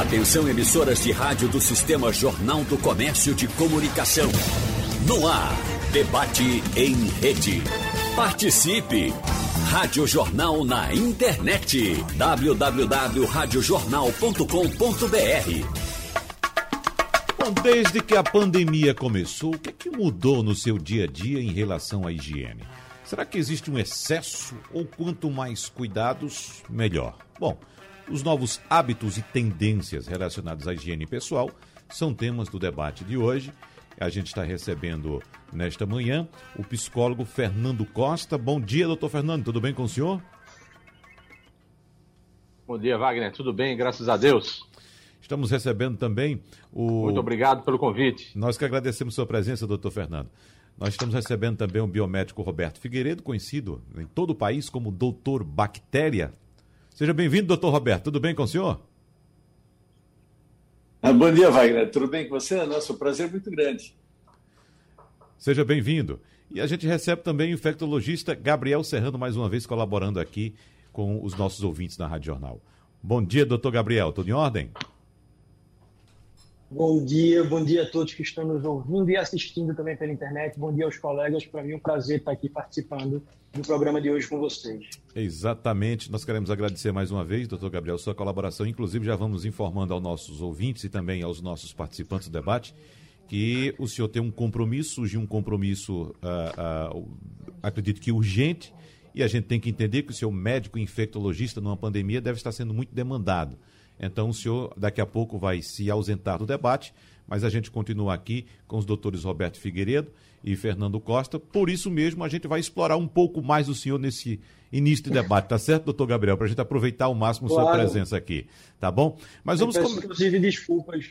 Atenção emissoras de rádio do Sistema Jornal do Comércio de Comunicação. No ar, debate em rede. Participe! Rádio Jornal na internet. www.radiojornal.com.br Bom, desde que a pandemia começou, o que, é que mudou no seu dia a dia em relação à higiene? Será que existe um excesso ou quanto mais cuidados, melhor? Bom, os novos hábitos e tendências relacionados à higiene pessoal são temas do debate de hoje. A gente está recebendo nesta manhã o psicólogo Fernando Costa. Bom dia, doutor Fernando, tudo bem com o senhor? Bom dia, Wagner, tudo bem, graças a Deus. Estamos recebendo também o. Muito obrigado pelo convite. Nós que agradecemos sua presença, doutor Fernando. Nós estamos recebendo também o biomédico Roberto Figueiredo, conhecido em todo o país como Doutor Bactéria. Seja bem-vindo, doutor Roberto. Tudo bem com o senhor? Ah, bom dia, Wagner. Tudo bem com você? Nosso prazer é muito grande. Seja bem-vindo. E a gente recebe também o infectologista Gabriel Serrano, mais uma vez colaborando aqui com os nossos ouvintes na Rádio Jornal. Bom dia, doutor Gabriel. Tudo em ordem? Bom dia, bom dia a todos que estão nos ouvindo e assistindo também pela internet. Bom dia aos colegas. Para mim é um prazer estar aqui participando do programa de hoje com vocês. Exatamente. Nós queremos agradecer mais uma vez, doutor Gabriel, sua colaboração. Inclusive, já vamos informando aos nossos ouvintes e também aos nossos participantes do debate que o senhor tem um compromisso, surgiu um compromisso, uh, uh, acredito que urgente, e a gente tem que entender que o seu médico infectologista numa pandemia deve estar sendo muito demandado. Então o senhor daqui a pouco vai se ausentar do debate, mas a gente continua aqui com os doutores Roberto Figueiredo e Fernando Costa. Por isso mesmo, a gente vai explorar um pouco mais o senhor nesse início de debate, tá certo, doutor Gabriel? Para a gente aproveitar ao máximo claro. sua presença aqui, tá bom? Mas vamos... Peço, inclusive, desculpas.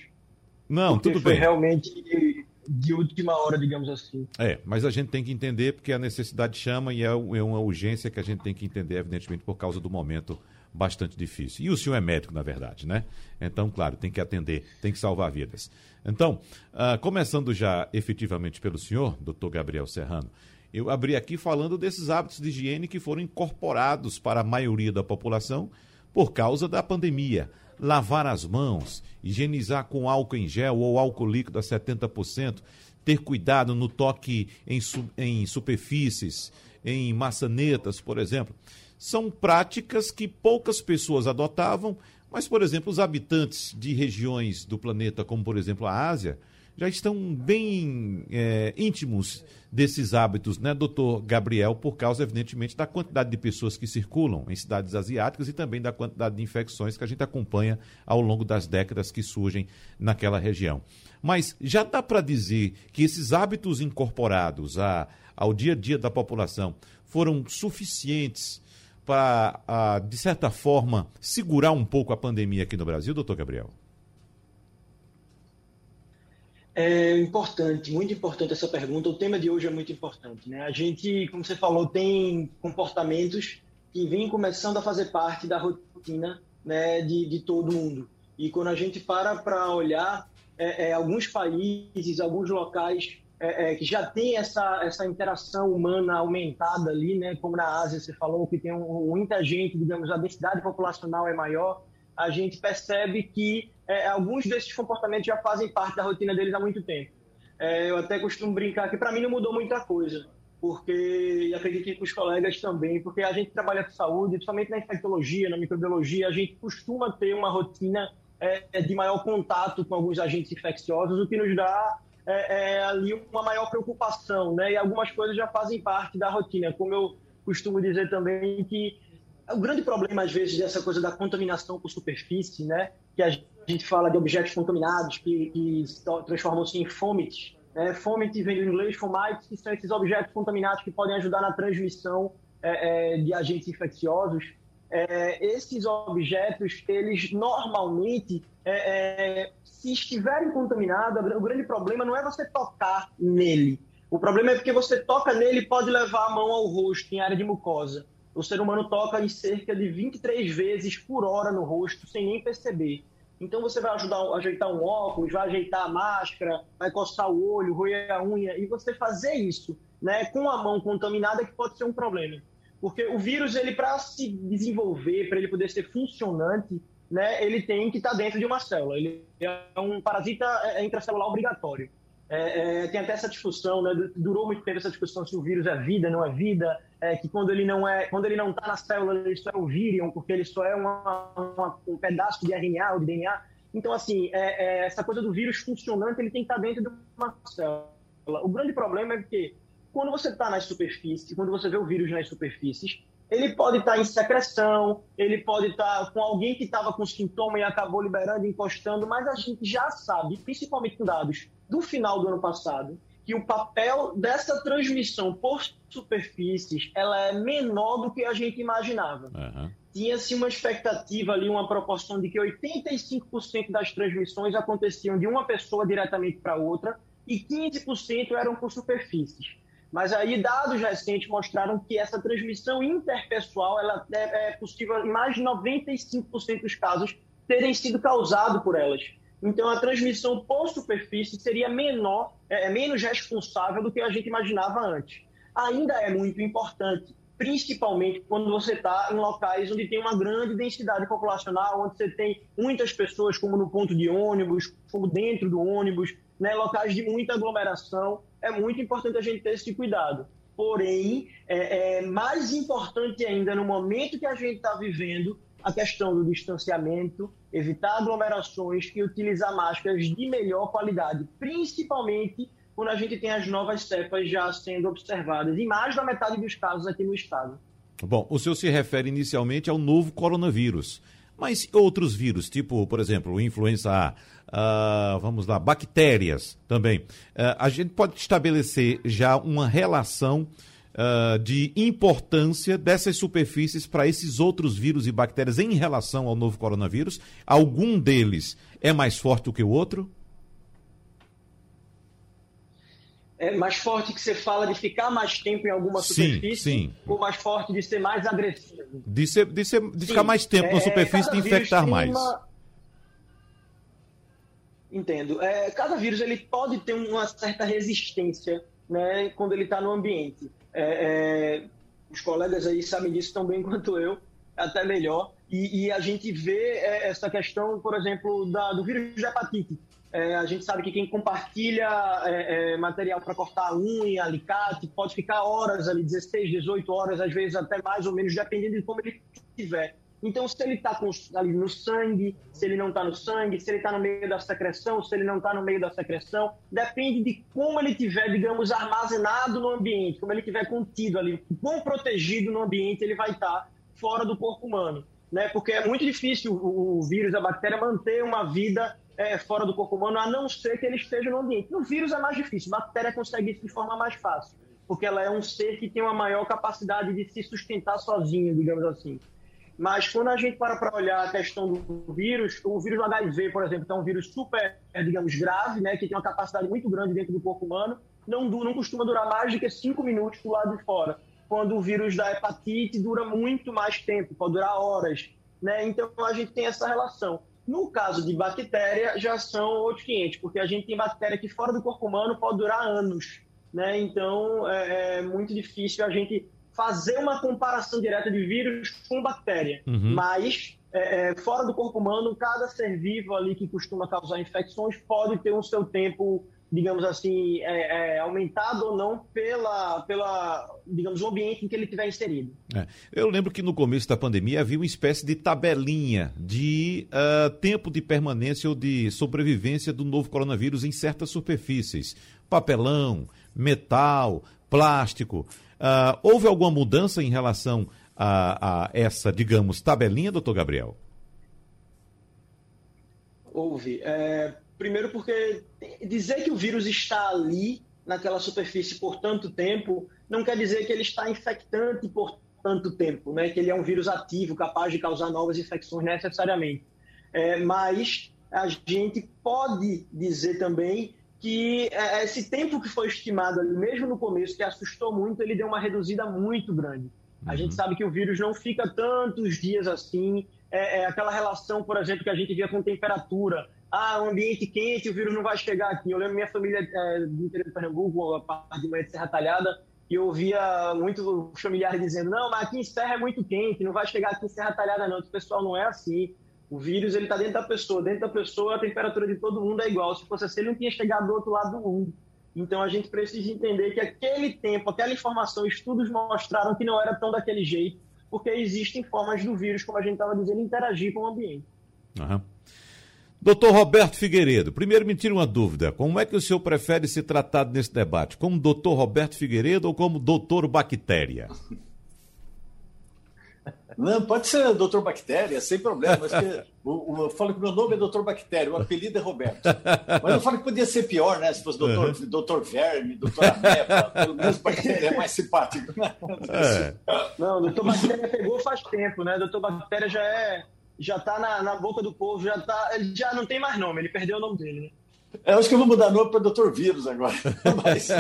Não, tudo foi bem. realmente de última hora, digamos assim. É, mas a gente tem que entender porque a necessidade chama e é, é uma urgência que a gente tem que entender, evidentemente, por causa do momento bastante difícil. E o senhor é médico, na verdade, né? Então, claro, tem que atender, tem que salvar vidas. Então, uh, começando já efetivamente pelo senhor, doutor Gabriel Serrano, eu abri aqui falando desses hábitos de higiene que foram incorporados para a maioria da população por causa da pandemia. Lavar as mãos, higienizar com álcool em gel ou álcool líquido a 70%, ter cuidado no toque em, em superfícies, em maçanetas, por exemplo são práticas que poucas pessoas adotavam, mas, por exemplo, os habitantes de regiões do planeta, como por exemplo a Ásia, já estão bem é, íntimos desses hábitos, né, doutor Gabriel, por causa, evidentemente, da quantidade de pessoas que circulam em cidades asiáticas e também da quantidade de infecções que a gente acompanha ao longo das décadas que surgem naquela região. Mas já dá para dizer que esses hábitos incorporados a, ao dia a dia da população foram suficientes para, de certa forma, segurar um pouco a pandemia aqui no Brasil, doutor Gabriel? É importante, muito importante essa pergunta. O tema de hoje é muito importante. Né? A gente, como você falou, tem comportamentos que vêm começando a fazer parte da rotina né, de, de todo mundo. E quando a gente para para olhar, é, é, alguns países, alguns locais é, é, que já tem essa, essa interação humana aumentada ali, né? Como na Ásia você falou que tem um, muita gente, digamos, a densidade populacional é maior, a gente percebe que é, alguns desses comportamentos já fazem parte da rotina deles há muito tempo. É, eu até costumo brincar que para mim não mudou muita coisa, porque acredito que com os colegas também, porque a gente trabalha com saúde, principalmente na infectologia, na microbiologia, a gente costuma ter uma rotina é, de maior contato com alguns agentes infecciosos, o que nos dá é, é, ali uma maior preocupação, né? E algumas coisas já fazem parte da rotina, como eu costumo dizer também que o grande problema às vezes dessa coisa da contaminação por superfície, né? Que a gente fala de objetos contaminados que, que transformam-se em fomites. Né? Fomit vem do inglês fomites, que são esses objetos contaminados que podem ajudar na transmissão é, é de agentes infecciosos é, esses objetos, eles normalmente, é, é, se estiverem contaminados, o grande problema não é você tocar nele. O problema é porque você toca nele pode levar a mão ao rosto, em área de mucosa. O ser humano toca em cerca de 23 vezes por hora no rosto, sem nem perceber. Então você vai ajudar a ajeitar um óculos, vai ajeitar a máscara, vai coçar o olho, roer a unha, e você fazer isso né, com a mão contaminada que pode ser um problema. Porque o vírus, ele para se desenvolver, para ele poder ser funcionante, né, ele tem que estar tá dentro de uma célula. Ele é um parasita é, é intracelular obrigatório. É, é, tem até essa discussão, né, durou muito tempo essa discussão se o vírus é vida, não é vida, é, que quando ele não é, quando ele não está na célula, ele só é um vírion, porque ele só é uma, uma, um pedaço de RNA ou de DNA. Então, assim, é, essa coisa do vírus funcionante, ele tem que estar tá dentro de uma célula. O grande problema é que quando você está nas superfícies, quando você vê o vírus nas superfícies, ele pode estar em secreção, ele pode estar com alguém que estava com sintoma e acabou liberando, encostando, mas a gente já sabe, principalmente com dados do final do ano passado, que o papel dessa transmissão por superfícies ela é menor do que a gente imaginava. Uhum. Tinha-se uma expectativa ali, uma proporção de que 85% das transmissões aconteciam de uma pessoa diretamente para outra e 15% eram por superfícies. Mas aí dados recentes mostraram que essa transmissão interpessoal ela é, é possível em mais de 95% dos casos terem sido causado por elas. Então a transmissão por superfície seria menor, é, é, menos responsável do que a gente imaginava antes. Ainda é muito importante, principalmente quando você está em locais onde tem uma grande densidade populacional, onde você tem muitas pessoas, como no ponto de ônibus, como dentro do ônibus, né, locais de muita aglomeração é muito importante a gente ter esse cuidado. Porém, é, é mais importante ainda no momento que a gente está vivendo a questão do distanciamento, evitar aglomerações e utilizar máscaras de melhor qualidade, principalmente quando a gente tem as novas cepas já sendo observadas, em mais da metade dos casos aqui no estado. Bom, o senhor se refere inicialmente ao novo coronavírus. Mas outros vírus, tipo, por exemplo, influenza A, uh, vamos lá, bactérias também. Uh, a gente pode estabelecer já uma relação uh, de importância dessas superfícies para esses outros vírus e bactérias em relação ao novo coronavírus? Algum deles é mais forte do que o outro? É mais forte que você fala de ficar mais tempo em alguma superfície? Sim, sim. Ou mais forte de ser mais agressivo? De, ser, de, ser, de ficar mais tempo é, na superfície e infectar mais. Uma... Entendo. É, cada vírus ele pode ter uma certa resistência né, quando ele está no ambiente. É, é, os colegas aí sabem disso tão bem quanto eu, até melhor. E, e a gente vê é, essa questão, por exemplo, da, do vírus de hepatite é, a gente sabe que quem compartilha é, é, material para cortar unha, alicate, pode ficar horas ali, 16, 18 horas, às vezes até mais ou menos, dependendo de como ele estiver. Então, se ele está ali no sangue, se ele não está no sangue, se ele está no meio da secreção, se ele não está no meio da secreção, depende de como ele tiver, digamos, armazenado no ambiente, como ele tiver contido ali, quão protegido no ambiente ele vai estar tá fora do corpo humano. Né? Porque é muito difícil o, o vírus, a bactéria, manter uma vida é, fora do corpo humano, a não ser que ele esteja no ambiente. No vírus é mais difícil, bactéria consegue isso de forma mais fácil, porque ela é um ser que tem uma maior capacidade de se sustentar sozinho, digamos assim. Mas quando a gente para para olhar a questão do vírus, o vírus do HIV, por exemplo, que é um vírus super, digamos, grave, né, que tem uma capacidade muito grande dentro do corpo humano, não, não costuma durar mais do que cinco minutos do lado de fora. Quando o vírus da hepatite dura muito mais tempo, pode durar horas. Né? Então a gente tem essa relação. No caso de bactéria, já são outros 500, porque a gente tem bactéria que fora do corpo humano pode durar anos. Né? Então, é, é muito difícil a gente fazer uma comparação direta de vírus com bactéria. Uhum. Mas, é, é, fora do corpo humano, cada ser vivo ali que costuma causar infecções pode ter um seu tempo digamos assim, é, é, aumentado ou não pela, pela, digamos, o ambiente em que ele estiver inserido. É. Eu lembro que no começo da pandemia havia uma espécie de tabelinha de uh, tempo de permanência ou de sobrevivência do novo coronavírus em certas superfícies. Papelão, metal, plástico. Uh, houve alguma mudança em relação a, a essa, digamos, tabelinha, doutor Gabriel? Houve. É Primeiro porque dizer que o vírus está ali, naquela superfície por tanto tempo, não quer dizer que ele está infectante por tanto tempo, né? que ele é um vírus ativo, capaz de causar novas infecções necessariamente. É, mas a gente pode dizer também que é, esse tempo que foi estimado ali, mesmo no começo, que assustou muito, ele deu uma reduzida muito grande. A gente uhum. sabe que o vírus não fica tantos dias assim. É, é, aquela relação, por exemplo, que a gente via com temperatura ah, um ambiente quente, o vírus não vai chegar aqui. Eu lembro minha família é, do interior de Pernambuco, a parte de manhã de Serra Talhada, e eu ouvia muitos familiares dizendo, não, mas aqui em Serra é muito quente, não vai chegar aqui em Serra Talhada não. O pessoal não é assim. O vírus ele está dentro da pessoa, dentro da pessoa a temperatura de todo mundo é igual. Se fosse assim, ele não tinha chegado do outro lado do mundo. Então a gente precisa entender que aquele tempo, aquela informação, estudos mostraram que não era tão daquele jeito, porque existem formas do vírus, como a gente estava dizendo, interagir com o ambiente. Uhum. Doutor Roberto Figueiredo, primeiro me tira uma dúvida. Como é que o senhor prefere ser tratado nesse debate? Como doutor Roberto Figueiredo ou como doutor Bactéria? Não, pode ser doutor Bactéria, sem problema. Mas que, o, eu falo que meu nome é doutor Bactéria, o apelido é Roberto. Mas eu falo que podia ser pior, né? Se fosse doutor, uhum. doutor Verme, doutor Ameba, pelo menos Bactéria é mais simpático. Né? É. Não, doutor Bactéria pegou faz tempo, né? Doutor Bactéria já é já está na, na, boca do povo, já tá, ele já não tem mais nome, ele perdeu o nome dele, né? Eu acho que eu vou mudar nome para Doutor Vírus agora. Mas...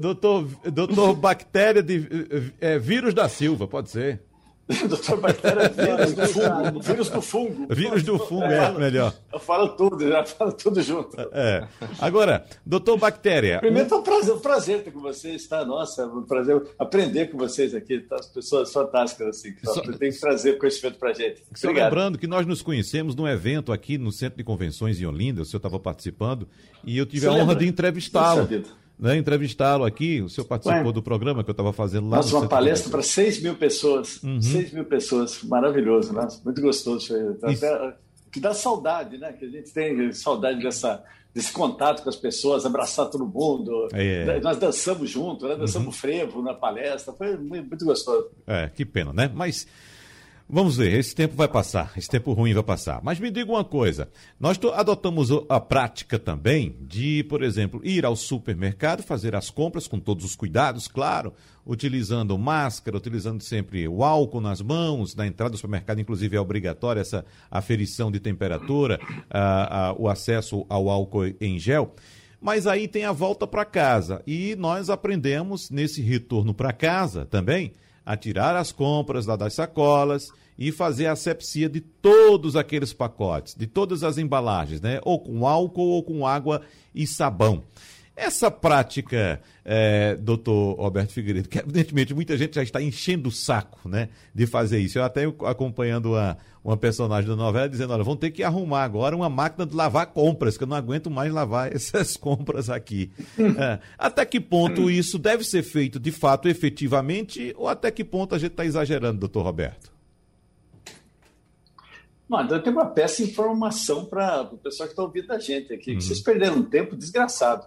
doutor, doutor Bactéria de é, Vírus da Silva, pode ser. Doutor Bactéria, vírus do fungo. Vírus do fungo. Vírus do fungo, é, é melhor. Eu falo tudo, já falo tudo junto. É. Agora, doutor Bactéria. Primeiro, é um prazer, um prazer ter com vocês, tá? Nossa, é um prazer aprender com vocês aqui, tá? As pessoas fantásticas, assim, que só... tem que trazer conhecimento pra gente. Só lembrando que nós nos conhecemos num evento aqui no Centro de Convenções em Olinda, o senhor estava participando, e eu tive Você a honra lembra? de entrevistá-lo né, entrevistá-lo aqui. O senhor participou Ué, do programa que eu estava fazendo lá. Nossa, uma palestra para 6 mil pessoas. Uhum. 6 mil pessoas. Maravilhoso, né? Muito gostoso. Até, que dá saudade, né? Que a gente tem saudade dessa, desse contato com as pessoas, abraçar todo mundo. É. Nós dançamos junto, né? dançamos uhum. frevo na palestra. Foi muito gostoso. É, que pena, né? Mas. Vamos ver, esse tempo vai passar, esse tempo ruim vai passar. Mas me diga uma coisa: nós adotamos a prática também de, por exemplo, ir ao supermercado, fazer as compras com todos os cuidados, claro, utilizando máscara, utilizando sempre o álcool nas mãos. Na entrada do supermercado, inclusive, é obrigatória essa aferição de temperatura, a, a, o acesso ao álcool em gel. Mas aí tem a volta para casa e nós aprendemos nesse retorno para casa também a tirar as compras lá das sacolas e fazer a asepsia de todos aqueles pacotes, de todas as embalagens, né? Ou com álcool ou com água e sabão. Essa prática, é, doutor Roberto Figueiredo, que evidentemente muita gente já está enchendo o saco né, de fazer isso. Eu até acompanhando uma, uma personagem da novela dizendo, olha, vão ter que arrumar agora uma máquina de lavar compras, que eu não aguento mais lavar essas compras aqui. É, até que ponto isso deve ser feito de fato, efetivamente, ou até que ponto a gente está exagerando, doutor Roberto? Não, então tem uma péssima informação para o pessoal que está ouvindo a gente aqui, uhum. vocês perderam um tempo desgraçado.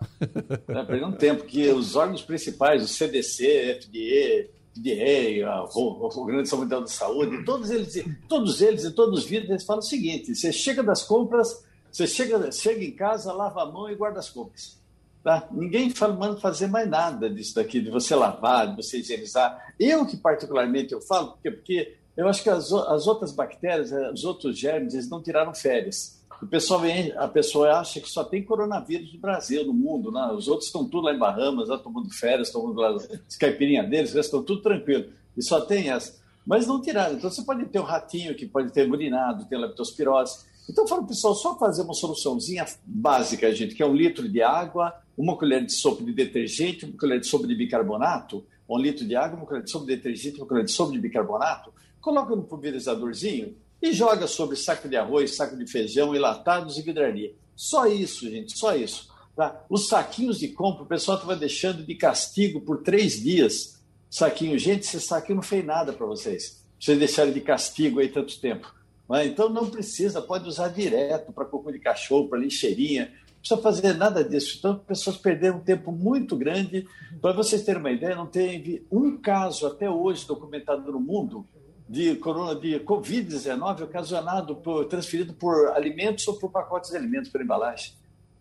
né? Perderam um tempo que os órgãos principais, o CDC, FDA, FDA, o, o Organização Mundial da Saúde, todos eles, todos eles e todos os vídeos, eles falam o seguinte: você chega das compras, você chega, chega em casa, lava a mão e guarda as compras. Tá? Ninguém fala, manda fazer mais nada disso daqui, de você lavar, de você higienizar. Eu que particularmente eu falo, porque, porque eu acho que as, as outras bactérias, eh, os outros germes, eles não tiraram férias. O pessoal vem, a pessoa acha que só tem coronavírus no Brasil, no mundo. Né? Os outros estão tudo lá em Bahamas, lá tomando férias, tomando lá as caipirinhas deles, eles estão tudo tranquilo. E só tem essa. Mas não tiraram. Então você pode ter um ratinho que pode ter urinado, ter leptospirose. Então fala pessoal, só fazer uma soluçãozinha básica, gente, que é um litro de água, uma colher de sopa de detergente, uma colher de sopa de bicarbonato, um litro de água, uma colher de sopa de detergente, uma colher de sopa de bicarbonato coloca no pulverizadorzinho e joga sobre saco de arroz, saco de feijão, enlatados e vidraria. Só isso, gente, só isso. Tá? Os saquinhos de compra, o pessoal estava deixando de castigo por três dias. Saquinho, gente, esse saquinho não fez nada para vocês. Vocês deixaram de castigo aí tanto tempo. Mas, então não precisa, pode usar direto para cocô de cachorro, para lixeirinha. Não precisa fazer nada disso. Então, as pessoas perderam um tempo muito grande. Para vocês terem uma ideia, não teve um caso até hoje documentado no mundo de, corona, de Covid-19 ocasionado por, transferido por alimentos ou por pacotes de alimentos por embalagem.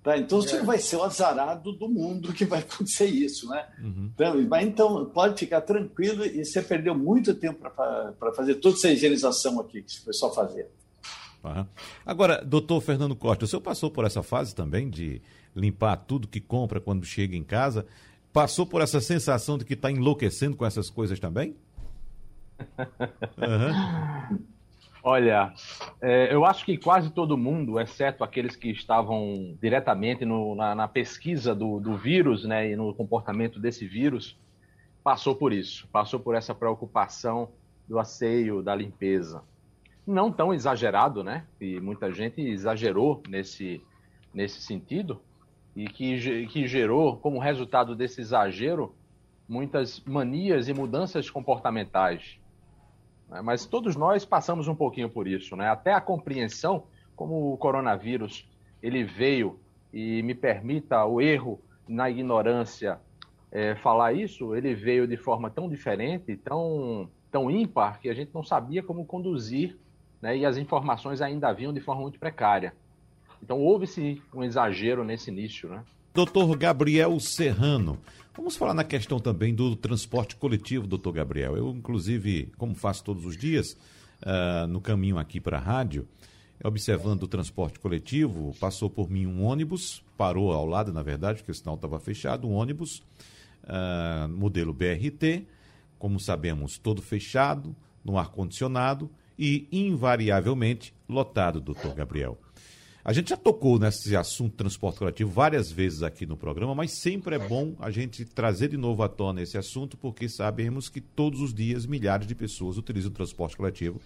Tá? Então, você é. vai ser o azarado do mundo que vai acontecer isso. Né? Uhum. Então, mas, então, pode ficar tranquilo e você perdeu muito tempo para fazer toda essa higienização aqui que foi só fazer. Uhum. Agora, doutor Fernando Costa, o senhor passou por essa fase também de limpar tudo que compra quando chega em casa? Passou por essa sensação de que está enlouquecendo com essas coisas também? Uhum. Olha, é, eu acho que quase todo mundo, exceto aqueles que estavam diretamente no, na, na, pesquisa do, do vírus né, e no comportamento desse vírus, passou por isso, passou por essa preocupação do asseio, da limpeza. Não tão exagerado, né? E muita gente exagerou nesse, nesse sentido, e que, que gerou, como resultado desse exagero, muitas manias e mudanças comportamentais. Né? Mas todos nós passamos um pouquinho por isso, né? Até a compreensão, como o coronavírus ele veio e me permita o erro na ignorância é, falar isso, ele veio de forma tão diferente, tão, tão ímpar, que a gente não sabia como conduzir, né? E as informações ainda vinham de forma muito precária. Então houve-se um exagero nesse início, né? Doutor Gabriel Serrano, vamos falar na questão também do transporte coletivo, doutor Gabriel. Eu, inclusive, como faço todos os dias, uh, no caminho aqui para a rádio, observando o transporte coletivo, passou por mim um ônibus, parou ao lado, na verdade, porque o sinal estava fechado, um ônibus, uh, modelo BRT, como sabemos, todo fechado, no ar-condicionado e, invariavelmente, lotado, doutor Gabriel. A gente já tocou nesse assunto transporte coletivo várias vezes aqui no programa, mas sempre é bom a gente trazer de novo à tona esse assunto, porque sabemos que todos os dias milhares de pessoas utilizam o transporte coletivo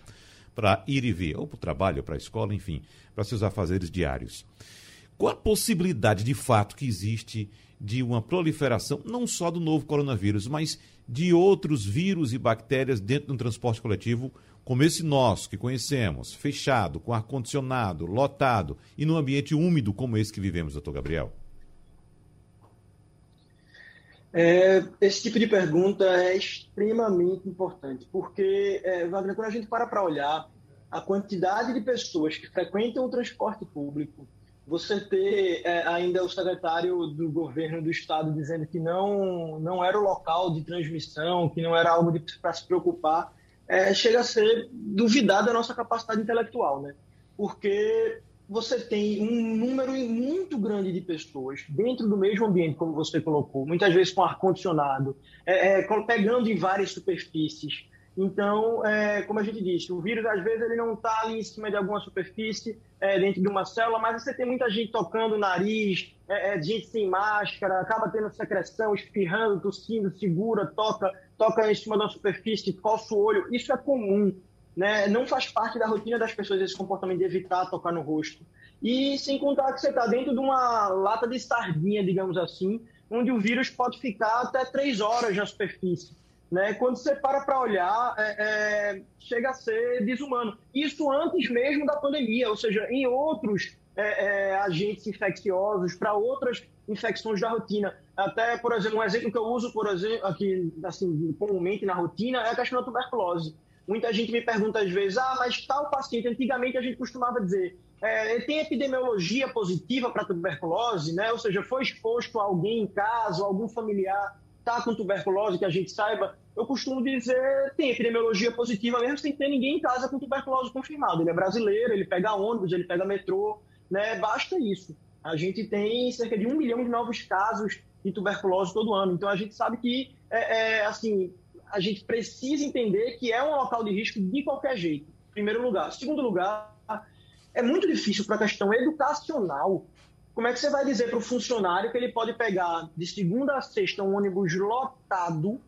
para ir e vir, ou para o trabalho, ou para a escola, enfim, para seus afazeres diários. Qual a possibilidade de fato que existe de uma proliferação, não só do novo coronavírus, mas de outros vírus e bactérias dentro do transporte coletivo como esse nosso que conhecemos, fechado, com ar-condicionado, lotado e num ambiente úmido como esse que vivemos, doutor Gabriel? É, esse tipo de pergunta é extremamente importante, porque, é, Wagner, quando a gente para para olhar a quantidade de pessoas que frequentam o transporte público, você ter é, ainda o secretário do governo do estado dizendo que não, não era o local de transmissão, que não era algo para se preocupar, é, chega a ser duvidada a nossa capacidade intelectual, né? Porque você tem um número muito grande de pessoas dentro do mesmo ambiente, como você colocou, muitas vezes com ar-condicionado, é, é, pegando em várias superfícies. Então, é, como a gente disse, o vírus às vezes ele não está ali em cima de alguma superfície, é, dentro de uma célula, mas você tem muita gente tocando o nariz, é, é, gente sem máscara, acaba tendo secreção, espirrando, tossindo, segura, toca, toca em cima uma superfície, coça o olho. Isso é comum. Né? Não faz parte da rotina das pessoas esse comportamento de evitar tocar no rosto. E sem contar que você está dentro de uma lata de sardinha, digamos assim, onde o vírus pode ficar até três horas na superfície. Né? Quando você para para olhar, é, é, chega a ser desumano. Isso antes mesmo da pandemia, ou seja, em outros é, é, agentes infecciosos, para outras infecções da rotina. Até, por exemplo, um exemplo que eu uso, por exemplo, aqui, assim, comumente na rotina, é a questão da tuberculose. Muita gente me pergunta às vezes, ah, mas tal paciente, antigamente a gente costumava dizer, é, tem epidemiologia positiva para tuberculose, né? Ou seja, foi exposto a alguém em casa, algum familiar está com tuberculose, que a gente saiba. Eu costumo dizer, tem epidemiologia positiva mesmo sem ter ninguém em casa com tuberculose confirmado. Ele é brasileiro, ele pega ônibus, ele pega metrô, né? Basta isso. A gente tem cerca de um milhão de novos casos de tuberculose todo ano. Então a gente sabe que, é, é, assim, a gente precisa entender que é um local de risco de qualquer jeito, primeiro lugar. Segundo lugar, é muito difícil para a questão educacional. Como é que você vai dizer para o funcionário que ele pode pegar de segunda a sexta um ônibus lotado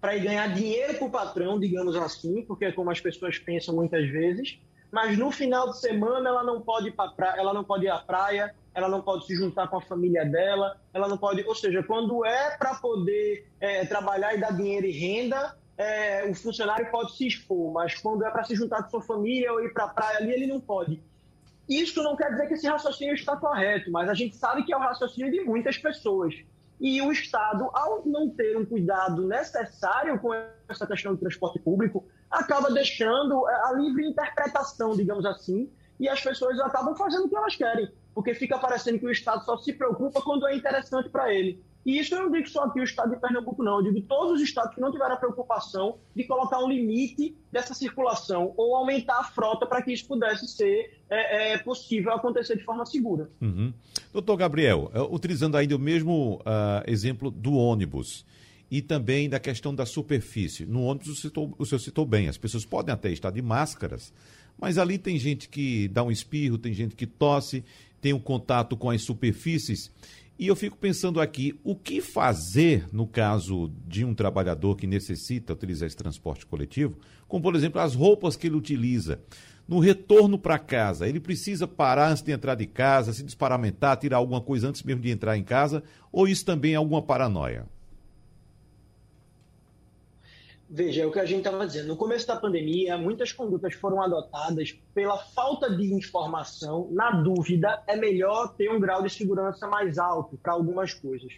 para ir ganhar dinheiro para o patrão, digamos assim, porque é como as pessoas pensam muitas vezes, mas no final de semana ela não pode ir, pra, ela não pode ir à praia, ela não pode se juntar com a família dela, ela não pode. Ou seja, quando é para poder é, trabalhar e dar dinheiro e renda, é, o funcionário pode se expor, mas quando é para se juntar com sua família ou ir para a praia ali, ele não pode. Isso não quer dizer que esse raciocínio está correto, mas a gente sabe que é o raciocínio de muitas pessoas. E o Estado, ao não ter um cuidado necessário com essa questão do transporte público, acaba deixando a livre interpretação, digamos assim, e as pessoas acabam fazendo o que elas querem, porque fica parecendo que o Estado só se preocupa quando é interessante para ele. E isso eu não digo só aqui o Estado de Pernambuco, não. Eu digo todos os estados que não tiveram a preocupação de colocar um limite dessa circulação ou aumentar a frota para que isso pudesse ser é, é, possível acontecer de forma segura. Uhum. Doutor Gabriel, é, utilizando ainda o mesmo uh, exemplo do ônibus e também da questão da superfície. No ônibus, o, citou, o senhor citou bem, as pessoas podem até estar de máscaras, mas ali tem gente que dá um espirro, tem gente que tosse, tem um contato com as superfícies E eu fico pensando aqui, o que fazer no caso de um trabalhador que necessita utilizar esse transporte coletivo, como por exemplo as roupas que ele utiliza. No retorno para casa, ele precisa parar antes de entrar de casa, se desparamentar, tirar alguma coisa antes mesmo de entrar em casa, ou isso também é alguma paranoia? Veja, é o que a gente estava dizendo. No começo da pandemia, muitas condutas foram adotadas pela falta de informação. Na dúvida, é melhor ter um grau de segurança mais alto para algumas coisas.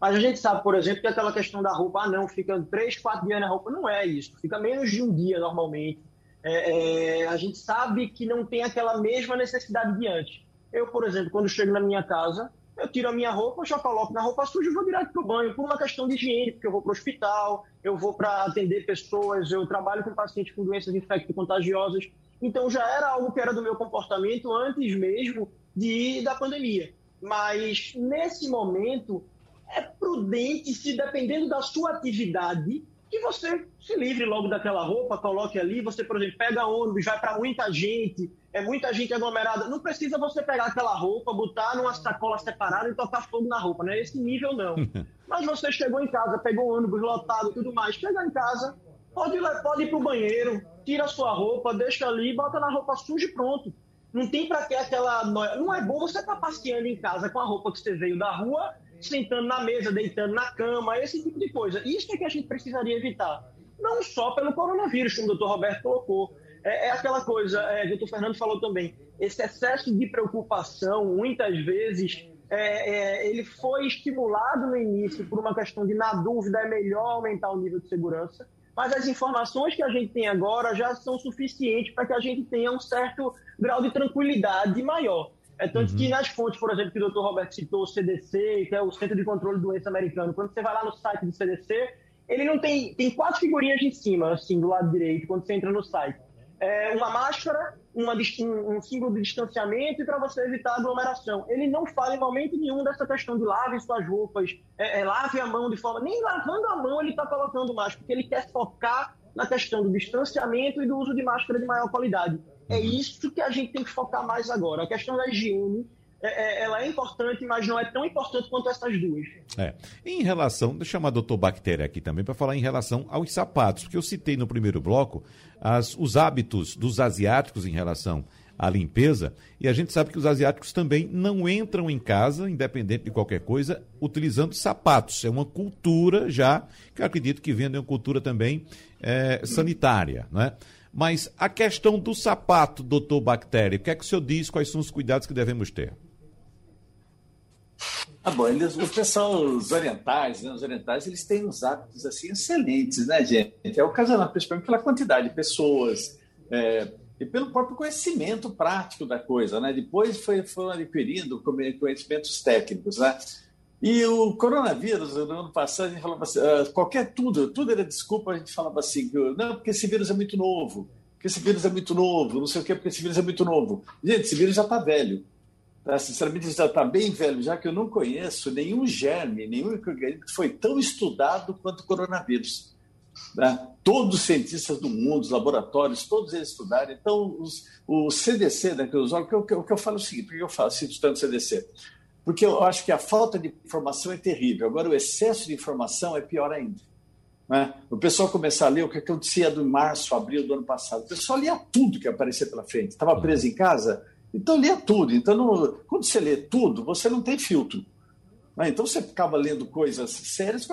Mas a gente sabe, por exemplo, que aquela questão da roupa, ah, não, fica três, quatro dias na roupa. Não é isso. Fica menos de um dia normalmente. É, é, a gente sabe que não tem aquela mesma necessidade de antes. Eu, por exemplo, quando chego na minha casa, eu tiro a minha roupa, já coloco na roupa suja e vou direto para o banho, por uma questão de higiene, porque eu vou para o hospital, eu vou para atender pessoas, eu trabalho com pacientes com doenças infecto-contagiosas. Então já era algo que era do meu comportamento antes mesmo de da pandemia. Mas nesse momento é prudente, se dependendo da sua atividade, que você se livre logo daquela roupa, coloque ali. Você, por exemplo, pega ônibus, vai para muita gente, é muita gente aglomerada. Não precisa você pegar aquela roupa, botar numa sacola separada e tocar fogo na roupa, não é esse nível, não. Mas você chegou em casa, pegou o ônibus lotado e tudo mais, chega em casa, pode, pode ir para o banheiro, tira a sua roupa, deixa ali, bota na roupa suja e pronto. Não tem para que aquela. Não é bom você estar tá passeando em casa com a roupa que você veio da rua sentando na mesa, deitando na cama, esse tipo de coisa. Isso é que a gente precisaria evitar. Não só pelo coronavírus, como o doutor Roberto colocou. É, é aquela coisa, é, o doutor Fernando falou também, esse excesso de preocupação, muitas vezes, é, é, ele foi estimulado no início por uma questão de, na dúvida, é melhor aumentar o nível de segurança, mas as informações que a gente tem agora já são suficientes para que a gente tenha um certo grau de tranquilidade maior. É tanto uhum. que nas fontes, por exemplo, que o Dr. Roberto citou, o CDC, que é o Centro de Controle de Doença Americano, quando você vai lá no site do CDC, ele não tem. Tem quatro figurinhas em cima, assim, do lado direito, quando você entra no site. É uma máscara, uma, um, um símbolo de distanciamento e para você evitar aglomeração. Ele não fala em momento nenhum dessa questão de lave suas roupas, é, é, lave a mão de forma. Nem lavando a mão ele está colocando máscara, porque ele quer focar na questão do distanciamento e do uso de máscara de maior qualidade. É uhum. isso que a gente tem que focar mais agora. A questão da higiene, é, é, ela é importante, mas não é tão importante quanto essas duas. É. Em relação, deixa eu chamar o doutor Bactéria aqui também para falar em relação aos sapatos, porque eu citei no primeiro bloco as, os hábitos dos asiáticos em relação à limpeza, e a gente sabe que os asiáticos também não entram em casa, independente de qualquer coisa, utilizando sapatos. É uma cultura já, que eu acredito que vem de uma cultura também é, sanitária, não é? Mas a questão do sapato, doutor Bactéria, o que é que o senhor diz? Quais são os cuidados que devemos ter? Ah, bom, eles, pessoal, os orientais, né, os orientais, eles têm uns hábitos assim excelentes, né, gente? É ocasionado principalmente pela quantidade de pessoas é, e pelo próprio conhecimento prático da coisa, né? Depois foi, foram adquirindo conhecimentos técnicos, né? E o coronavírus, no ano passado, a gente falava assim, uh, qualquer tudo, tudo era desculpa, a gente falava assim, não, porque esse vírus é muito novo, porque esse vírus é muito novo, não sei o quê, porque esse vírus é muito novo. Gente, esse vírus já está velho. Tá? Sinceramente, já está bem velho, já que eu não conheço nenhum germe, nenhum organismo que foi tão estudado quanto o coronavírus. Né? Todos os cientistas do mundo, os laboratórios, todos eles estudaram. Então, os, o CDC, né, que eu, o, que eu, que eu falo é o seguinte, por que eu falo, cito tanto CDC? Porque eu acho que a falta de informação é terrível. Agora, o excesso de informação é pior ainda. Né? O pessoal começar a ler o que acontecia do março, abril do ano passado. O pessoal lia tudo que aparecia pela frente. Estava preso em casa, então lia tudo. Então, não... quando você lê tudo, você não tem filtro. Né? Então, você ficava lendo coisas sérias,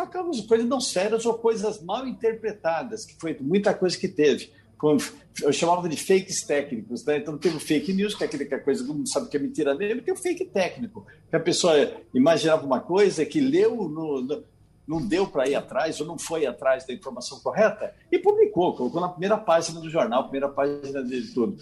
coisas não sérias ou coisas mal interpretadas, que foi muita coisa que teve eu chamava de fakes técnicos, né? Então tem o fake news, que é aquele que a coisa todo mundo sabe que é mentira mesmo, e tem o fake técnico, que a pessoa imaginava uma coisa que leu, no, no, não deu para ir atrás, ou não foi atrás da informação correta, e publicou, colocou na primeira página do jornal, primeira página de tudo.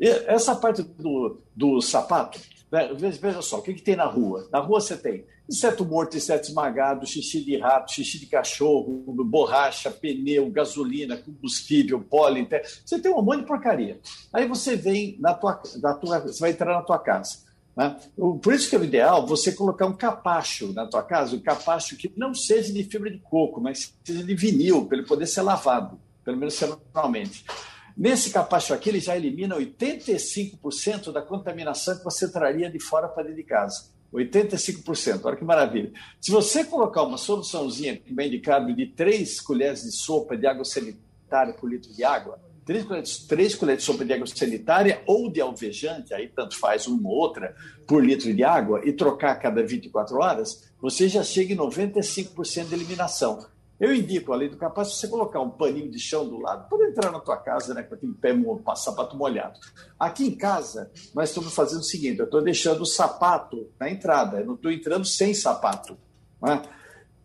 E essa parte do, do sapato, né? veja só, o que, que tem na rua? Na rua você tem inseto morto, inseto esmagado, xixi de rato, xixi de cachorro, borracha, pneu, gasolina, combustível, pólen, você tem um monte de porcaria. Aí você vem na tua, na tua você vai entrar na tua casa. Né? Por isso que é o ideal você colocar um capacho na tua casa, um capacho que não seja de fibra de coco, mas seja de vinil, para ele poder ser lavado, pelo menos semanalmente. Nesse capacho aqui, ele já elimina 85% da contaminação que você traria de fora para dentro de casa. 85%. Olha que maravilha. Se você colocar uma soluçãozinha, como é indicado, de 3 colheres de sopa de água sanitária por litro de água, 3 colheres, 3 colheres de sopa de água sanitária ou de alvejante, aí tanto faz uma ou outra, por litro de água, e trocar a cada 24 horas, você já chega em 95% de eliminação. Eu indico, além do capaz, você colocar um paninho de chão do lado, pode entrar na tua casa, né, com aquele pé, sapato molhado. Aqui em casa, nós estamos fazendo o seguinte: eu estou deixando o sapato na entrada, eu não estou entrando sem sapato. Né?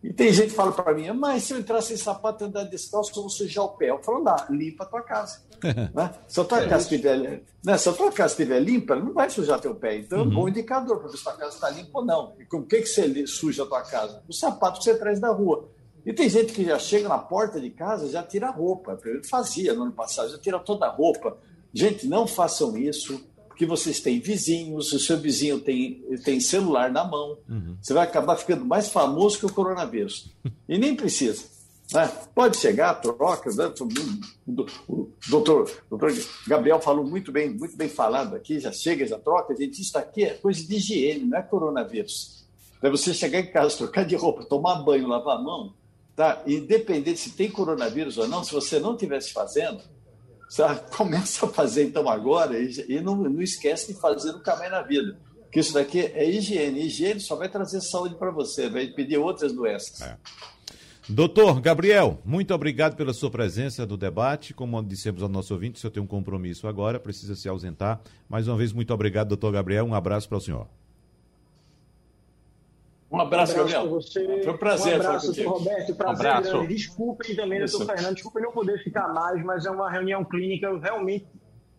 E tem gente que fala para mim, mas se eu entrar sem sapato e andar descalço, eu vou sujar o pé. Eu falo, dá, limpa a tua casa. né? Se a tua casa estiver né? se a tua casa estiver limpa, não vai sujar teu pé. Então, é um bom uhum. indicador para ver se a tua casa está limpa ou não. E com o que, que você suja a tua casa? O sapato que você traz da rua. E tem gente que já chega na porta de casa já tira a roupa. Eu fazia no ano passado, já tira toda a roupa. Gente, não façam isso, porque vocês têm vizinhos, o seu vizinho tem, tem celular na mão. Uhum. Você vai acabar ficando mais famoso que o coronavírus. E nem precisa. Né? Pode chegar, troca. Né? O doutor, doutor Gabriel falou muito bem, muito bem falado aqui, já chega, já troca. Gente, isso aqui é coisa de higiene, não é coronavírus. É você chegar em casa, trocar de roupa, tomar banho, lavar a mão, tá? independente se tem coronavírus ou não, se você não estivesse fazendo, sabe? começa a fazer então agora e, e não, não esquece de fazer nunca mais na vida. Porque isso daqui é higiene. Higiene só vai trazer saúde para você, vai impedir outras doenças. É. Doutor Gabriel, muito obrigado pela sua presença no debate. Como dissemos ao nosso ouvinte, o senhor tem um compromisso agora, precisa se ausentar. Mais uma vez, muito obrigado, doutor Gabriel. Um abraço para o senhor. Um abraço, um abraço Gabriel. Você. Foi um prazer. Um abraço, doutor Roberto. Prazer um abraço. grande. Desculpem também, doutor Fernando. Desculpem não poder ficar mais, mas é uma reunião clínica. Eu realmente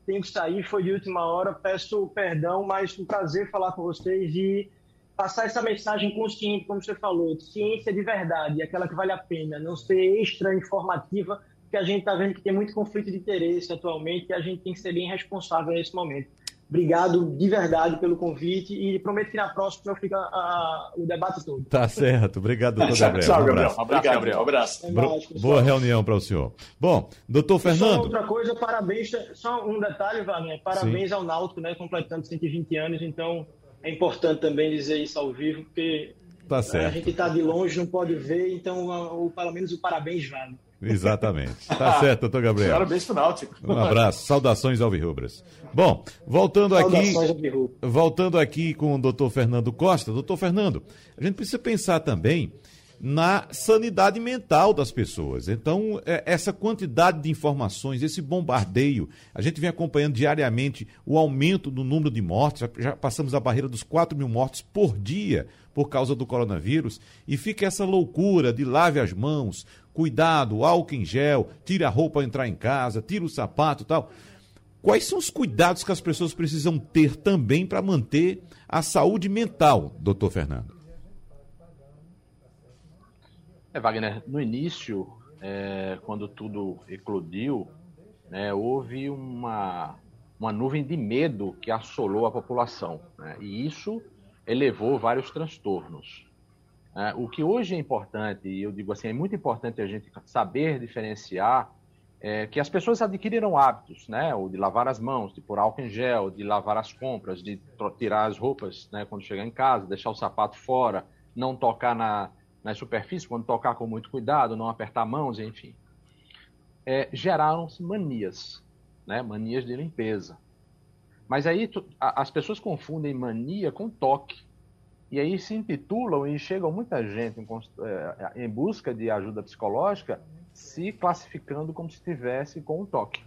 tenho que sair. Foi de última hora. Peço perdão, mas um prazer falar com vocês e passar essa mensagem consciente, como você falou. Ciência de verdade, aquela que vale a pena. Não ser extra informativa, porque a gente está vendo que tem muito conflito de interesse atualmente e a gente tem que ser bem responsável nesse momento. Obrigado de verdade pelo convite e prometo que na próxima eu fico a, a, o debate todo. Tá certo. Obrigado, doutor Gabriel. Tchau, Gabriel. Um abraço, Gabriel. Um abraço. É Boa reunião para o senhor. Bom, doutor Fernando. Só outra coisa, parabéns. Só um detalhe, Wagner. Parabéns Sim. ao Náutico, né? Completando 120 anos. Então, é importante também dizer isso ao vivo, porque tá certo. a gente está de longe, não pode ver. Então, o, pelo menos o parabéns vale. Exatamente. Tá certo, doutor Gabriel. Parabéns pro Náutico. Um abraço. Saudações Alvirrubras. Bom, voltando aqui, voltando aqui com o doutor Fernando Costa. Doutor Fernando, a gente precisa pensar também na sanidade mental das pessoas. Então, é, essa quantidade de informações, esse bombardeio, a gente vem acompanhando diariamente o aumento do número de mortes, já passamos a barreira dos 4 mil mortes por dia por causa do coronavírus, e fica essa loucura de lave as mãos, cuidado, álcool em gel, tira a roupa ao entrar em casa, tira o sapato tal. Quais são os cuidados que as pessoas precisam ter também para manter a saúde mental, doutor Fernando? É, Wagner, no início, é, quando tudo eclodiu, né, houve uma, uma nuvem de medo que assolou a população. Né, e isso elevou vários transtornos. É, o que hoje é importante, e eu digo assim, é muito importante a gente saber diferenciar é, que as pessoas adquiriram hábitos, né? O de lavar as mãos, de pôr álcool em gel, de lavar as compras, de tirar as roupas né, quando chegar em casa, deixar o sapato fora, não tocar na, na superfície, quando tocar com muito cuidado, não apertar mãos, enfim. É, Geraram-se manias, né? Manias de limpeza. Mas aí tu, a, as pessoas confundem mania com toque. E aí se intitulam e chegam muita gente em, é, em busca de ajuda psicológica se classificando como se estivesse com um toque.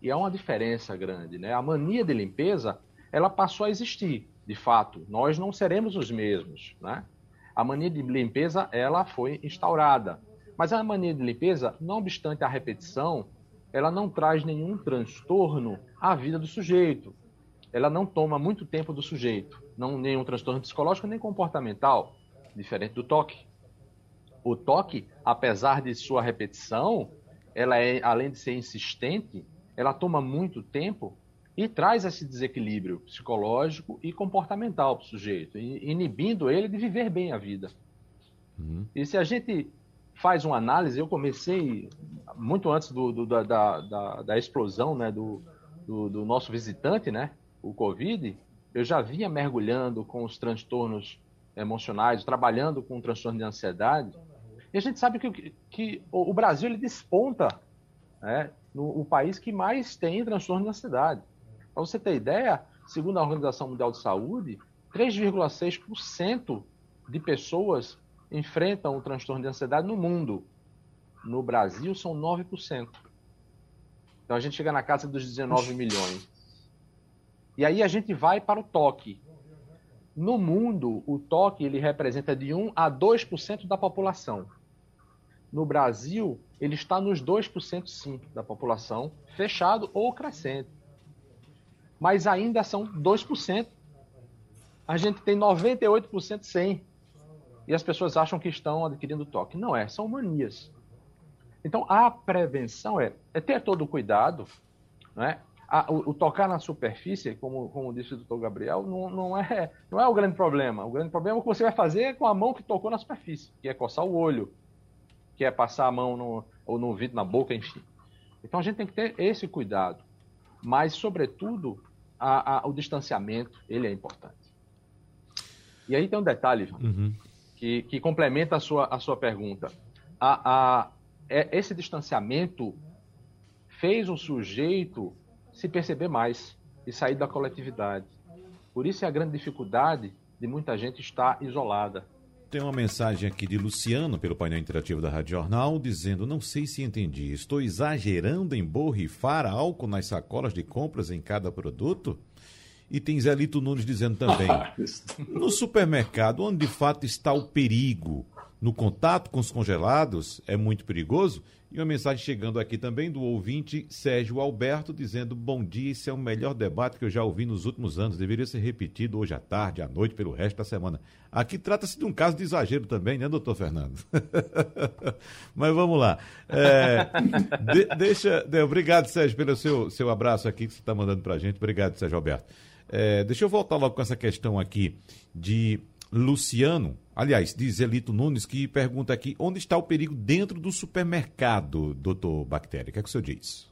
E é uma diferença grande, né? A mania de limpeza, ela passou a existir, de fato. Nós não seremos os mesmos, né? A mania de limpeza, ela foi instaurada. Mas a mania de limpeza, não obstante a repetição, ela não traz nenhum transtorno à vida do sujeito. Ela não toma muito tempo do sujeito não nenhum transtorno psicológico nem comportamental, diferente do toque. O toque, apesar de sua repetição, ela é além de ser insistente, ela toma muito tempo e traz esse desequilíbrio psicológico e comportamental para o sujeito, inibindo ele de viver bem a vida. Uhum. E se a gente faz uma análise, eu comecei muito antes do, do, da, da, da, explosão né, do, do, do, nosso visitante, né, o Covid, eu já vinha mergulhando com os transtornos emocionais, trabalhando com transtorno de ansiedade, e a gente sabe que, que o Brasil ele desponta né, no o país que mais tem transtorno de ansiedade. Para você ter ideia, segundo a Organização Mundial de Saúde, 3,6% de pessoas enfrentam o transtorno de ansiedade no mundo. No Brasil, são 9%. Então a gente chega na casa dos 19 milhões. E aí a gente vai para o toque. No mundo, o toque ele representa de 1 a 2% da população. No Brasil, ele está nos 2% sim da população, fechado ou crescente. Mas ainda são 2%. A gente tem 98% sem. E as pessoas acham que estão adquirindo toque. Não é, são manias. Então, a prevenção é, é ter todo o cuidado, né? A, o, o, tocar na superfície, como, como disse o doutor Gabriel, não, não, é, não é o grande problema. O grande problema é o que você vai fazer com a mão que tocou na superfície, que é coçar o olho, que é passar a mão no, ou no ouvido, na boca, enfim. Então a gente tem que ter esse cuidado. Mas, sobretudo, a, a, o distanciamento, ele é importante. E aí tem um detalhe, uhum. que, que complementa a sua, a sua pergunta. A, a, é, esse distanciamento fez o sujeito se perceber mais e sair da coletividade. Por isso é a grande dificuldade de muita gente estar isolada. Tem uma mensagem aqui de Luciano pelo painel interativo da Rádio Jornal dizendo: Não sei se entendi, estou exagerando em borrifar álcool nas sacolas de compras em cada produto? E tem Zelito Nunes dizendo também: No supermercado, onde de fato está o perigo, no contato com os congelados é muito perigoso. E uma mensagem chegando aqui também do ouvinte Sérgio Alberto, dizendo: Bom dia, esse é o melhor debate que eu já ouvi nos últimos anos. Deveria ser repetido hoje à tarde, à noite, pelo resto da semana. Aqui trata-se de um caso de exagero também, né, doutor Fernando? Mas vamos lá. É, de, deixa. De, obrigado, Sérgio, pelo seu, seu abraço aqui que você está mandando para a gente. Obrigado, Sérgio Alberto. É, deixa eu voltar logo com essa questão aqui de Luciano, aliás, diz Elito Nunes, que pergunta aqui: onde está o perigo dentro do supermercado, doutor Bactéria? O que é que o senhor diz?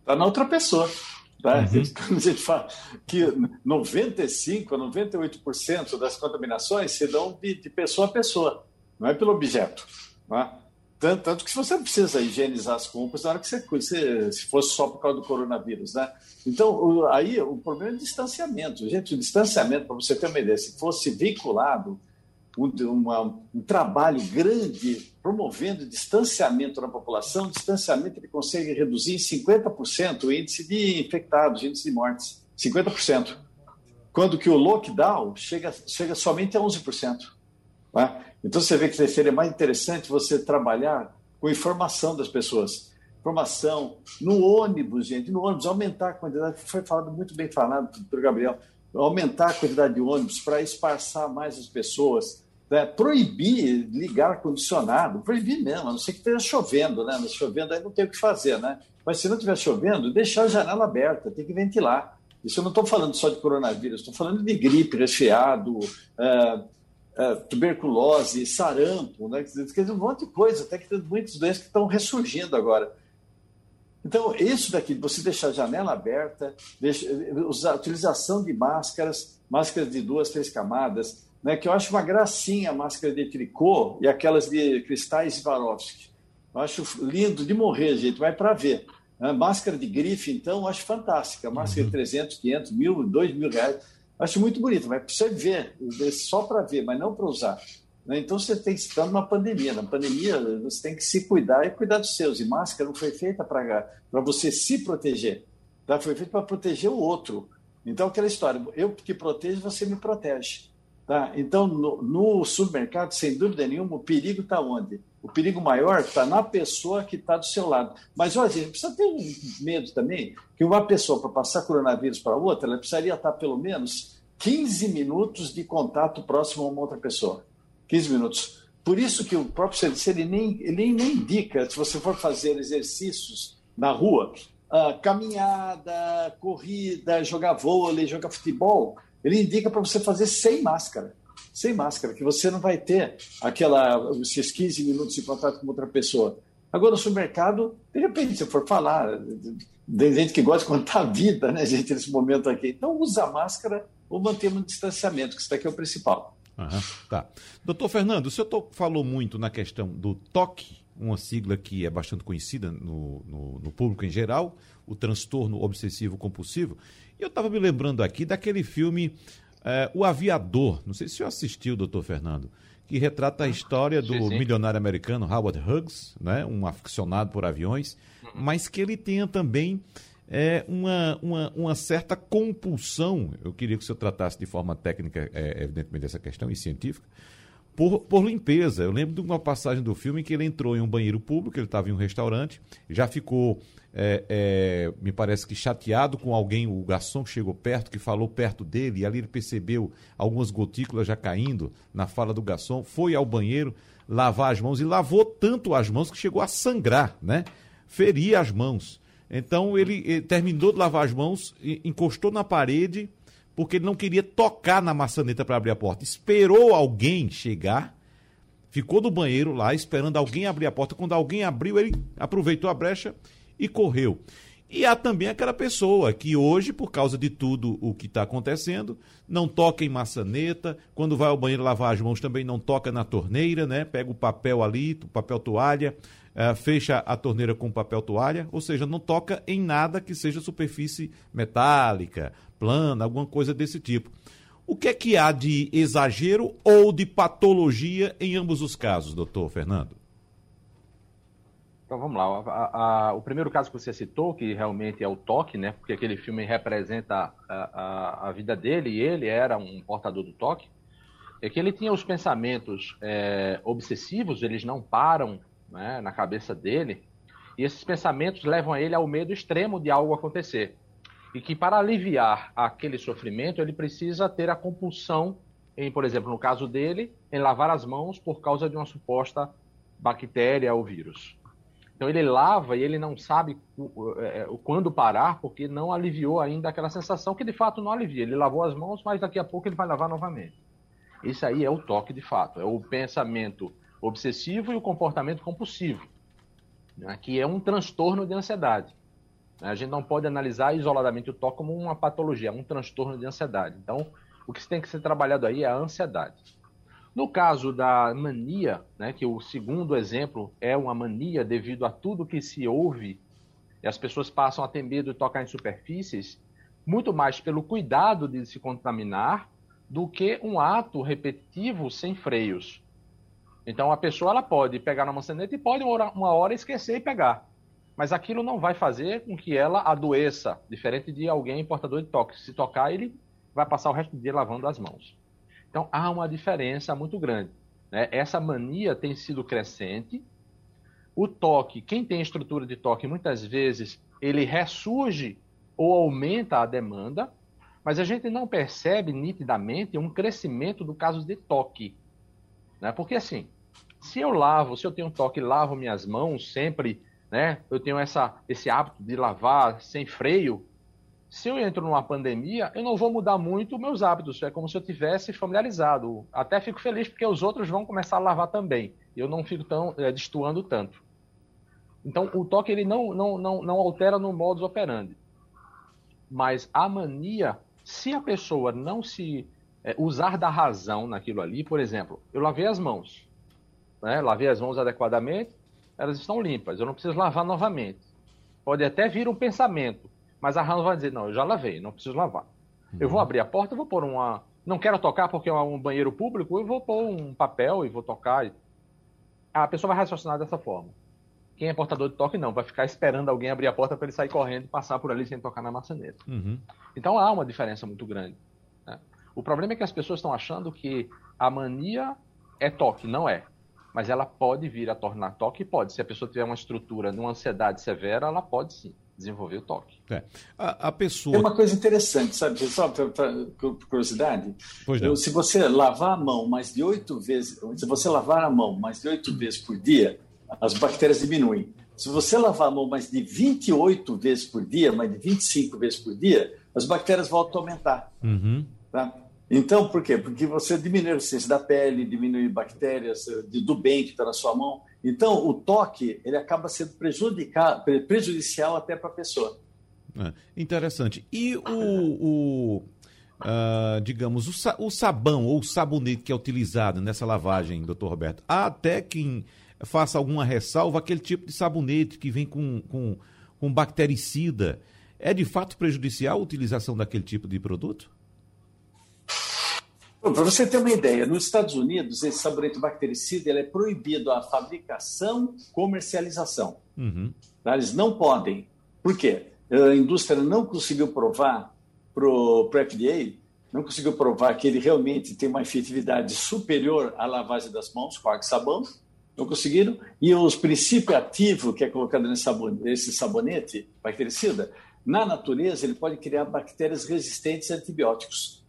Está na outra pessoa. Tá? Uhum. Quando a gente fala que 95% a 98% das contaminações se dão de, de, pessoa a pessoa, não é pelo objeto. Não é? Tanto, tanto, que você precisa higienizar as compras na hora que você, você se fosse só por causa do coronavírus, né? Então, o, aí o problema é o distanciamento. Gente, o distanciamento, para você ter uma ideia, se fosse vinculado um, uma, um trabalho grande promovendo distanciamento na população, distanciamento ele consegue reduzir em 50% o índice de infectados, índice de mortes. 50%. Quando que o lockdown chega, chega somente a 11%. Né? Então você vê que seria mais interessante você trabalhar com informação das pessoas. Informação no ônibus, gente, no ônibus, aumentar a quantidade, foi falado muito bem falado pelo Gabriel, aumentar a quantidade de ônibus para esparçar mais as pessoas, né? proibir ligar ar-condicionado, proibir mesmo, a não ser que esteja chovendo, né? Mas chovendo aí não tem o que fazer, né? Mas se não estiver chovendo, deixar a janela aberta, tem que ventilar. Isso eu não estou falando só de coronavírus, estou falando de gripe, resfriado, uh, é, tuberculose, sarampo, né? quer dizer, um monte de coisa, até que tem muitas doenças que estão ressurgindo agora. Então, isso daqui, você deixar a janela aberta, deixa, usar, utilização de máscaras, máscaras de duas, três camadas, né, que eu acho uma gracinha a máscara de tricô e aquelas de cristais Swarovski. Eu acho lindo de morrer, gente, vai para ver. A máscara de grife, então, eu acho fantástica. Máscara de 300, 500, mil, 2 mil reais Acho muito bonito, mas precisa ver, só para ver, mas não para usar. Né? Então você tem que estar numa pandemia. Na pandemia você tem que se cuidar e cuidar dos seus. E máscara não foi feita para você se proteger, tá? foi feita para proteger o outro. Então aquela história, eu que protejo, você me protege. Tá? Então no, no supermercado, sem dúvida nenhuma, o perigo está onde? O perigo maior está na pessoa que está do seu lado. Mas, olha, gente precisa ter um medo também que uma pessoa, para passar coronavírus para outra, ela precisaria estar pelo menos 15 minutos de contato próximo a uma outra pessoa. 15 minutos. Por isso que o próprio CDC ele nem, ele nem indica, se você for fazer exercícios na rua, uh, caminhada, corrida, jogar vôlei, jogar futebol, ele indica para você fazer sem máscara sem máscara, que você não vai ter aquela, esses 15 minutos de contato com outra pessoa. Agora, no supermercado, de repente, se for falar, tem gente que gosta de contar a vida, né, gente, nesse momento aqui. Então, usa a máscara ou manter um distanciamento, que isso daqui é o principal. Uhum, tá. Doutor Fernando, o senhor falou muito na questão do toque, uma sigla que é bastante conhecida no, no, no público em geral, o transtorno obsessivo compulsivo. E eu estava me lembrando aqui daquele filme é, O Aviador. Não sei se o senhor assistiu, doutor Fernando que retrata a história do sim, sim. milionário americano Howard Hughes, né, um aficionado por aviões, uhum. mas que ele tenha também é, uma, uma, uma, certa compulsão, eu queria que o senhor tratasse de forma técnica, é, evidentemente, essa questão e científica, por, por limpeza. Eu lembro de uma passagem do filme em que ele entrou em um banheiro público, ele estava em um restaurante, já ficou, é, é, me parece que chateado com alguém, o garçom que chegou perto, que falou perto dele, e ali ele percebeu algumas gotículas já caindo na fala do garçom, foi ao banheiro lavar as mãos e lavou tanto as mãos que chegou a sangrar, né? Feria as mãos. Então ele, ele terminou de lavar as mãos, encostou na parede porque ele não queria tocar na maçaneta para abrir a porta. Esperou alguém chegar, ficou no banheiro lá esperando alguém abrir a porta. Quando alguém abriu, ele aproveitou a brecha e correu. E há também aquela pessoa que hoje, por causa de tudo o que está acontecendo, não toca em maçaneta, quando vai ao banheiro lavar as mãos também não toca na torneira, né? Pega o papel ali, o papel toalha, uh, fecha a torneira com papel toalha, ou seja, não toca em nada que seja superfície metálica, plana, alguma coisa desse tipo. O que é que há de exagero ou de patologia em ambos os casos, doutor Fernando? Então vamos lá. A, a, o primeiro caso que você citou, que realmente é o toque, né? Porque aquele filme representa a, a vida dele e ele era um portador do toque. É que ele tinha os pensamentos é, obsessivos, eles não param né, na cabeça dele, e esses pensamentos levam ele ao medo extremo de algo acontecer e que para aliviar aquele sofrimento ele precisa ter a compulsão em, por exemplo, no caso dele, em lavar as mãos por causa de uma suposta bactéria ou vírus. Então ele lava e ele não sabe é, o, quando parar, porque não aliviou ainda aquela sensação que de fato não alivia. Ele lavou as mãos, mas daqui a pouco ele vai lavar novamente. Isso aí é o toque de fato, é o pensamento obsessivo e o comportamento compulsivo, né, que é um transtorno de ansiedade. A gente não pode analisar isoladamente o toque como uma patologia, é um transtorno de ansiedade. Então, o que tem que ser trabalhado aí é a ansiedade. No caso da mania, né, que o segundo exemplo é uma mania devido a tudo que se ouve e as pessoas passam a ter medo de tocar em superfícies, muito mais pelo cuidado de se contaminar do que um ato repetitivo sem freios. Então a pessoa ela pode pegar na maçaneta e pode uma hora esquecer e pegar mas aquilo não vai fazer com que ela adoeça, diferente de alguém portador de toque. Se tocar, ele vai passar o resto do dia lavando as mãos. Então há uma diferença muito grande. Né? Essa mania tem sido crescente. O toque, quem tem estrutura de toque, muitas vezes ele ressurge ou aumenta a demanda, mas a gente não percebe nitidamente um crescimento do caso de toque. Né? Porque assim, se eu lavo, se eu tenho toque, lavo minhas mãos sempre né? Eu tenho essa, esse hábito de lavar sem freio. Se eu entro numa pandemia, eu não vou mudar muito meus hábitos. É como se eu tivesse familiarizado. Até fico feliz porque os outros vão começar a lavar também. Eu não fico tão é, destoando tanto. Então, o toque ele não, não, não, não altera no modus operandi. Mas a mania, se a pessoa não se é, usar da razão naquilo ali, por exemplo, eu lavei as mãos, né? lavei as mãos adequadamente, elas estão limpas, eu não preciso lavar novamente. Pode até vir um pensamento, mas a Ramos vai dizer, não, eu já lavei, não preciso lavar. Uhum. Eu vou uhum. abrir a porta, vou pôr uma... Não quero tocar porque é um banheiro público, eu vou pôr um papel e vou tocar. A pessoa vai raciocinar dessa forma. Quem é portador de toque não, vai ficar esperando alguém abrir a porta para ele sair correndo e passar por ali sem tocar na maçaneta. Uhum. Então há uma diferença muito grande. O problema é que as pessoas estão achando que a mania é toque, não é mas ela pode vir a tornar toque, pode. Se a pessoa tiver uma estrutura de uma ansiedade severa, ela pode sim desenvolver o toque. É. A, a, pessoa. É uma coisa interessante, sabe, só por curiosidade. Pois não. Se você lavar a mão mais de oito vezes, se você lavar a mão mais de oito vezes por dia, as bactérias diminuem. Se você lavar a mão mais de 28 vezes por dia, mais de 25 vezes por dia, as bactérias voltam a aumentar. Uhum. Tá? Então, por quê? Porque você diminui a resistência da pele, diminui bactérias eh, do bem que está na sua mão. Então, o toque ele acaba sendo prejudicial até para a pessoa. É, interessante. E o, o uh, digamos, o, o, sabão ou o sabonete que é utilizado nessa lavagem, doutor Roberto? Há até quem faça alguma ressalva, aquele tipo de sabonete que vem com, com, com bactericida. É de fato prejudicial a utilização daquele tipo de produto? Para você ter uma ideia, nos Estados Unidos, esse sabonete bactericida ele é proibido a fabricação, comercialização. Uhum. Tá? Eles não podem. Por quê? A indústria não conseguiu provar para o FDA, não conseguiu provar que ele realmente tem uma efetividade superior à lavagem das mãos com água e sabão. Não conseguiram. E os princípios ativos que é colocado nesse sabonete, nesse sabonete bactericida, na natureza, ele pode criar bactérias resistentes a antibióticos.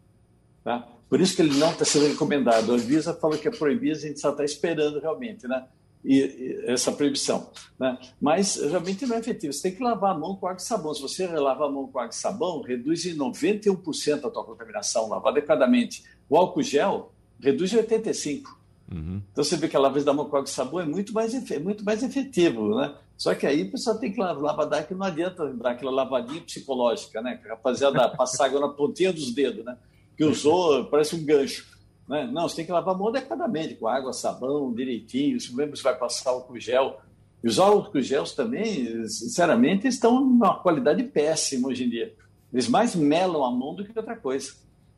Tá? Por isso que ele não está sendo recomendado. A Anvisa falou que é proibido, a gente só está esperando realmente, né? E, e, essa proibição. Né? Mas realmente não é efetivo. Você tem que lavar a mão com água e sabão. Se você lava a mão com água e sabão, reduz em 91% a tua contaminação, lavar adequadamente. O álcool gel reduz em 85%. Uhum. Então você vê que a lavagem da mão com água e sabão é muito mais, é muito mais efetivo, né? Só que aí o pessoal tem que lavar, que não adianta dar aquela lavadinha psicológica, né? Rapaziada passar água na pontinha dos dedos, né? Que usou, parece um gancho. Né? Não, você tem que lavar a mão adequadamente, com água, sabão, direitinho. Se você vai passar álcool gel. E os álcool gels também, sinceramente, estão numa qualidade péssima hoje em dia. Eles mais melam a mão do que outra coisa.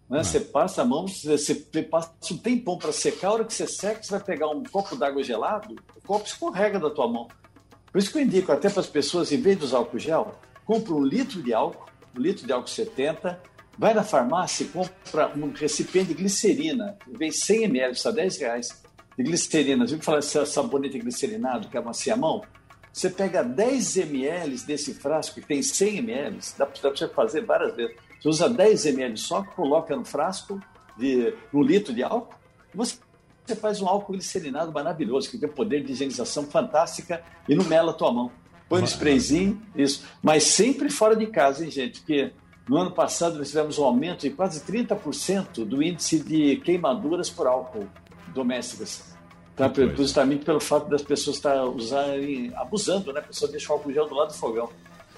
Né? Ah. Você passa a mão, você passa um tempão para secar, a hora que você seca, você vai pegar um copo d'água gelado, o copo escorrega da tua mão. Por isso que eu indico até para as pessoas, em vez de usar álcool gel, compre um litro de álcool, um litro de álcool 70, Vai na farmácia e compra um recipiente de glicerina, vem 100 ml, custa 10 reais, de glicerina. Você viu falar desse sabonete glicerinado que amacia a mão? Você pega 10 ml desse frasco, que tem 100 ml, dá para você fazer várias vezes. Você usa 10 ml só, coloca no frasco, de um litro de álcool, e você você faz um álcool glicerinado maravilhoso, que tem poder de higienização fantástica e não mela a tua mão. Põe um sprayzinho, isso. Mas sempre fora de casa, hein, gente? Porque no ano passado, nós tivemos um aumento de quase 30% do índice de queimaduras por álcool domésticas. Tá? Justamente pelo fato das pessoas estar tá usarem, abusando, né? A pessoa deixa o álcool gel do lado do fogão.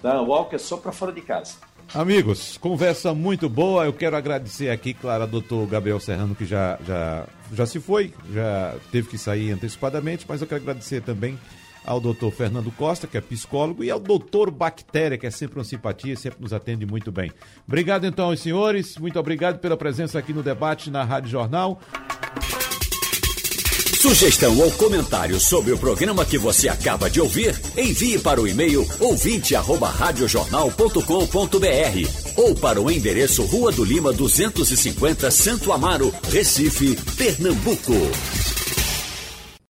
Tá? O álcool é só para fora de casa. Amigos, conversa muito boa. Eu quero agradecer aqui, claro, ao doutor Gabriel Serrano, que já, já, já se foi, já teve que sair antecipadamente, mas eu quero agradecer também ao doutor Fernando Costa, que é psicólogo, e ao doutor Bactéria, que é sempre uma simpatia, sempre nos atende muito bem. Obrigado então aos senhores, muito obrigado pela presença aqui no debate na Rádio Jornal. Sugestão ou comentário sobre o programa que você acaba de ouvir, envie para o e-mail ouvinte@radiojornal.com.br ou para o endereço Rua do Lima 250, Santo Amaro, Recife, Pernambuco.